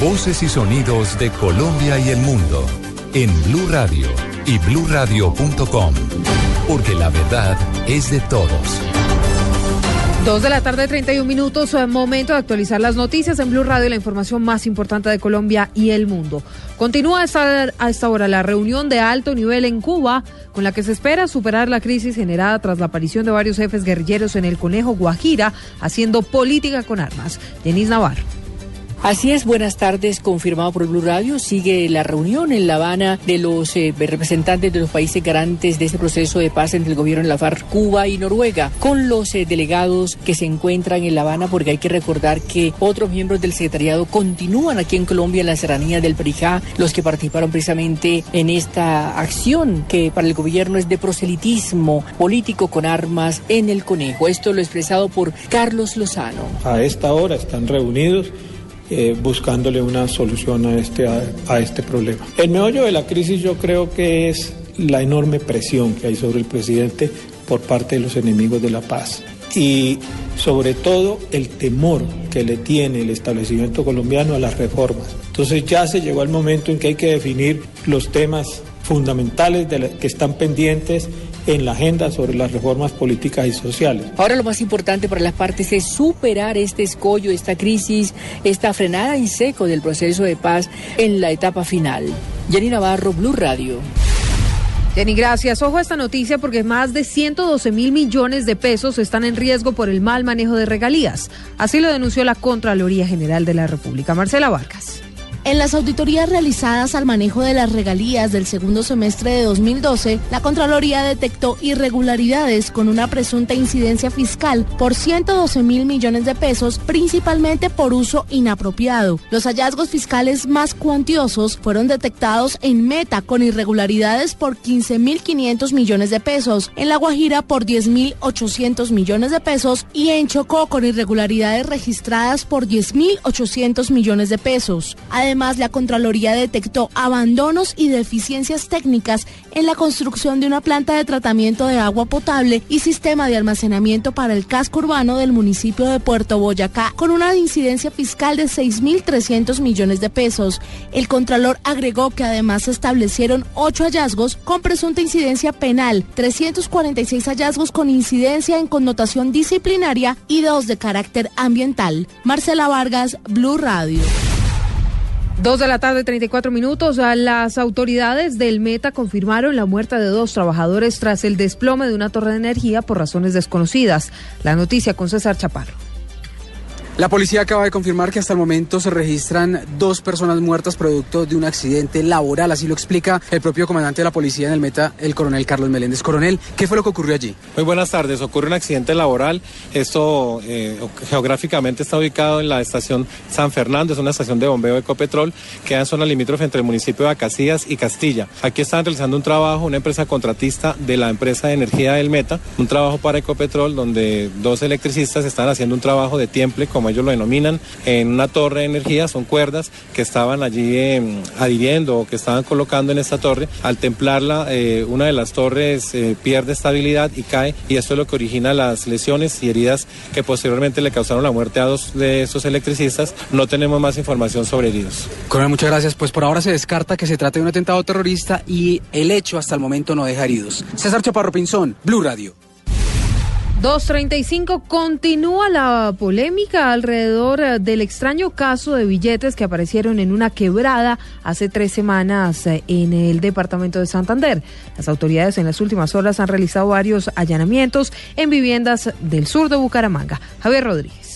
Voces y sonidos de Colombia y el mundo en Blue Radio y bluradio.com, porque la verdad es de todos. Dos de la tarde, 31 minutos, eh, momento de actualizar las noticias en Blue Radio la información más importante de Colombia y el mundo. Continúa a esta hora la reunión de alto nivel en Cuba, con la que se espera superar la crisis generada tras la aparición de varios jefes guerrilleros en el Conejo Guajira, haciendo política con armas. Denis Navarro. Así es, buenas tardes, confirmado por Blue Radio. Sigue la reunión en La Habana de los eh, representantes de los países garantes de este proceso de paz entre el gobierno de la FARC, Cuba y Noruega, con los eh, delegados que se encuentran en La Habana, porque hay que recordar que otros miembros del secretariado continúan aquí en Colombia en la serranía del Perijá, los que participaron precisamente en esta acción que para el gobierno es de proselitismo político con armas en el conejo. Esto lo expresado por Carlos Lozano. A esta hora están reunidos eh, buscándole una solución a este, a, a este problema. El meollo de la crisis yo creo que es la enorme presión que hay sobre el presidente por parte de los enemigos de la paz y sobre todo el temor que le tiene el establecimiento colombiano a las reformas. Entonces ya se llegó el momento en que hay que definir los temas fundamentales de la, que están pendientes en la agenda sobre las reformas políticas y sociales. Ahora lo más importante para las partes es superar este escollo, esta crisis, esta frenada en seco del proceso de paz en la etapa final. Jenny Navarro, Blue Radio. Jenny, gracias. Ojo a esta noticia porque más de 112 mil millones de pesos están en riesgo por el mal manejo de regalías. Así lo denunció la Contraloría General de la República. Marcela Vargas. En las auditorías realizadas al manejo de las regalías del segundo semestre de 2012, la Contraloría detectó irregularidades con una presunta incidencia fiscal por 112 mil millones de pesos, principalmente por uso inapropiado. Los hallazgos fiscales más cuantiosos fueron detectados en Meta con irregularidades por 15 mil 500 millones de pesos, en La Guajira por 10 mil 800 millones de pesos y en Chocó con irregularidades registradas por 10 mil 800 millones de pesos. Además, la Contraloría detectó abandonos y deficiencias técnicas en la construcción de una planta de tratamiento de agua potable y sistema de almacenamiento para el casco urbano del municipio de Puerto Boyacá, con una incidencia fiscal de 6.300 millones de pesos. El Contralor agregó que además se establecieron ocho hallazgos con presunta incidencia penal, 346 hallazgos con incidencia en connotación disciplinaria y dos de carácter ambiental. Marcela Vargas, Blue Radio. Dos de la tarde, 34 minutos. Las autoridades del Meta confirmaron la muerte de dos trabajadores tras el desplome de una torre de energía por razones desconocidas. La noticia con César Chaparro. La policía acaba de confirmar que hasta el momento se registran dos personas muertas producto de un accidente laboral. Así lo explica el propio comandante de la policía en el Meta, el coronel Carlos Meléndez. Coronel, ¿qué fue lo que ocurrió allí? Muy buenas tardes. Ocurre un accidente laboral. Esto eh, geográficamente está ubicado en la estación San Fernando. Es una estación de bombeo de Ecopetrol. Queda en zona limítrofe entre el municipio de Acacias y Castilla. Aquí están realizando un trabajo, una empresa contratista de la empresa de energía del Meta. Un trabajo para Ecopetrol donde dos electricistas están haciendo un trabajo de tiemple, como ellos lo denominan, en una torre de energía, son cuerdas que estaban allí eh, adhiriendo o que estaban colocando en esta torre. Al templarla, eh, una de las torres eh, pierde estabilidad y cae y esto es lo que origina las lesiones y heridas que posteriormente le causaron la muerte a dos de estos electricistas. No tenemos más información sobre heridos. Coronel, muchas gracias. Pues por ahora se descarta que se trate de un atentado terrorista y el hecho hasta el momento no deja heridos. César Chaparro Pinzón, Blue Radio. 235 continúa la polémica alrededor eh, del extraño caso de billetes que aparecieron en una quebrada hace tres semanas eh, en el departamento de Santander. Las autoridades en las últimas horas han realizado varios allanamientos en viviendas del sur de Bucaramanga. Javier Rodríguez.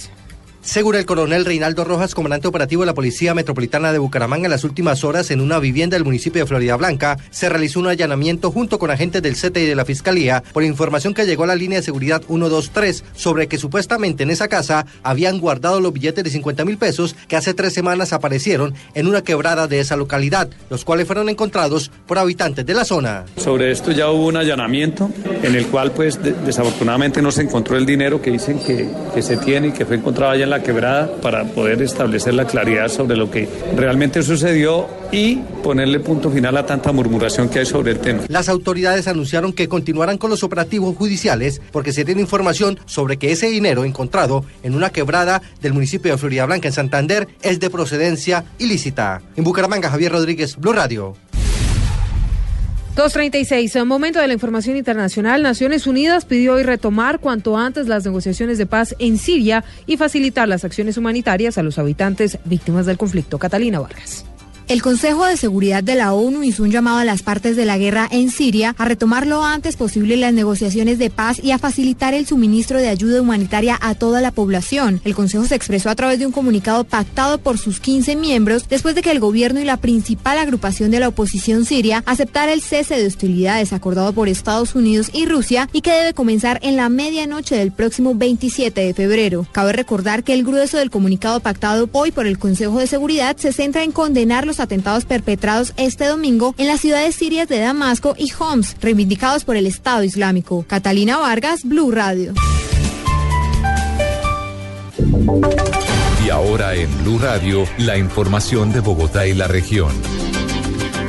Según el coronel Reinaldo Rojas, comandante operativo de la Policía Metropolitana de Bucaramanga, en las últimas horas en una vivienda del municipio de Florida Blanca se realizó un allanamiento junto con agentes del CETE y de la Fiscalía por información que llegó a la línea de seguridad 123 sobre que supuestamente en esa casa habían guardado los billetes de 50 mil pesos que hace tres semanas aparecieron en una quebrada de esa localidad, los cuales fueron encontrados por habitantes de la zona. Sobre esto ya hubo un allanamiento en el cual pues de desafortunadamente no se encontró el dinero que dicen que, que se tiene y que fue encontrado allá en la quebrada para poder establecer la claridad sobre lo que realmente sucedió y ponerle punto final a tanta murmuración que hay sobre el tema. Las autoridades anunciaron que continuarán con los operativos judiciales porque se tiene información sobre que ese dinero encontrado en una quebrada del municipio de Florida Blanca en Santander es de procedencia ilícita. En Bucaramanga, Javier Rodríguez, Blue Radio. 236. En momento de la información internacional, Naciones Unidas pidió hoy retomar cuanto antes las negociaciones de paz en Siria y facilitar las acciones humanitarias a los habitantes víctimas del conflicto. Catalina Vargas. El Consejo de Seguridad de la ONU hizo un llamado a las partes de la guerra en Siria a retomar lo antes posible las negociaciones de paz y a facilitar el suministro de ayuda humanitaria a toda la población. El Consejo se expresó a través de un comunicado pactado por sus 15 miembros después de que el gobierno y la principal agrupación de la oposición siria aceptara el cese de hostilidades acordado por Estados Unidos y Rusia y que debe comenzar en la medianoche del próximo 27 de febrero. Cabe recordar que el grueso del comunicado pactado hoy por el Consejo de Seguridad se centra en condenar los atentados perpetrados este domingo en las ciudades sirias de Damasco y Homs, reivindicados por el Estado Islámico. Catalina Vargas, Blue Radio. Y ahora en Blue Radio, la información de Bogotá y la región.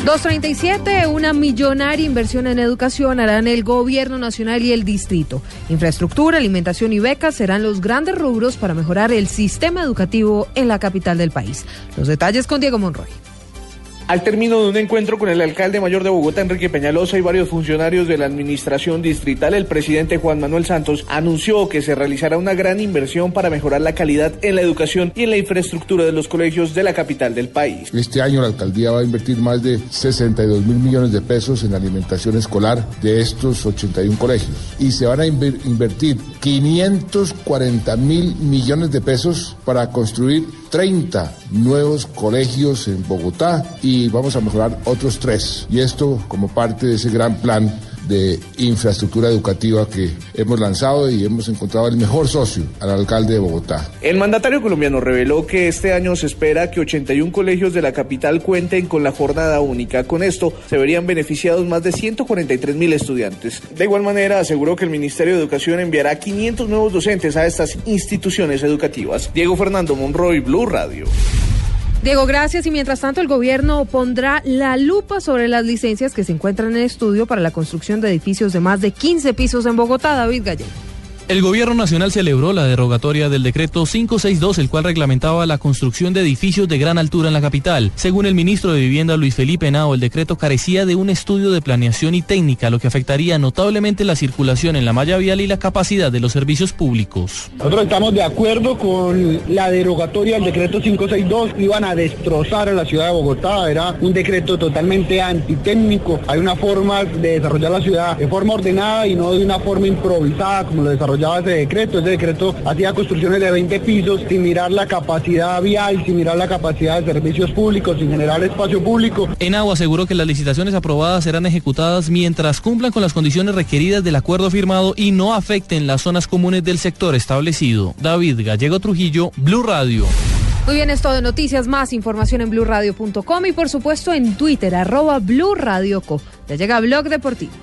237, una millonaria inversión en educación harán el gobierno nacional y el distrito. Infraestructura, alimentación y becas serán los grandes rubros para mejorar el sistema educativo en la capital del país. Los detalles con Diego Monroy. Al término de un encuentro con el alcalde mayor de Bogotá, Enrique Peñalosa, y varios funcionarios de la administración distrital, el presidente Juan Manuel Santos anunció que se realizará una gran inversión para mejorar la calidad en la educación y en la infraestructura de los colegios de la capital del país. Este año la alcaldía va a invertir más de 62 mil millones de pesos en alimentación escolar de estos 81 colegios y se van a invertir 540 mil millones de pesos para construir 30 nuevos colegios en Bogotá y vamos a mejorar otros tres. Y esto como parte de ese gran plan de infraestructura educativa que hemos lanzado y hemos encontrado el mejor socio al alcalde de Bogotá. El mandatario colombiano reveló que este año se espera que 81 colegios de la capital cuenten con la jornada única. Con esto se verían beneficiados más de 143 mil estudiantes. De igual manera aseguró que el Ministerio de Educación enviará 500 nuevos docentes a estas instituciones educativas. Diego Fernando Monroy, Blue Radio. Diego, gracias. Y mientras tanto, el gobierno pondrá la lupa sobre las licencias que se encuentran en estudio para la construcción de edificios de más de 15 pisos en Bogotá. David Gallego. El gobierno nacional celebró la derogatoria del decreto 562, el cual reglamentaba la construcción de edificios de gran altura en la capital. Según el ministro de Vivienda Luis Felipe Nao, el decreto carecía de un estudio de planeación y técnica, lo que afectaría notablemente la circulación en la malla vial y la capacidad de los servicios públicos. Nosotros estamos de acuerdo con la derogatoria del decreto 562, iban a destrozar a la ciudad de Bogotá, era un decreto totalmente antitécnico, hay una forma de desarrollar la ciudad de forma ordenada y no de una forma improvisada como lo desarrolló desarrollaba ese decreto. Ese decreto hacía construcciones de 20 pisos sin mirar la capacidad vial, sin mirar la capacidad de servicios públicos, sin generar espacio público. Enagua aseguró que las licitaciones aprobadas serán ejecutadas mientras cumplan con las condiciones requeridas del acuerdo firmado y no afecten las zonas comunes del sector establecido. David Gallego Trujillo, Blue Radio. Muy bien, esto de noticias, más información en blurradio.com y por supuesto en Twitter, arroba Blue Radio Co. Ya llega Blog Deportivo.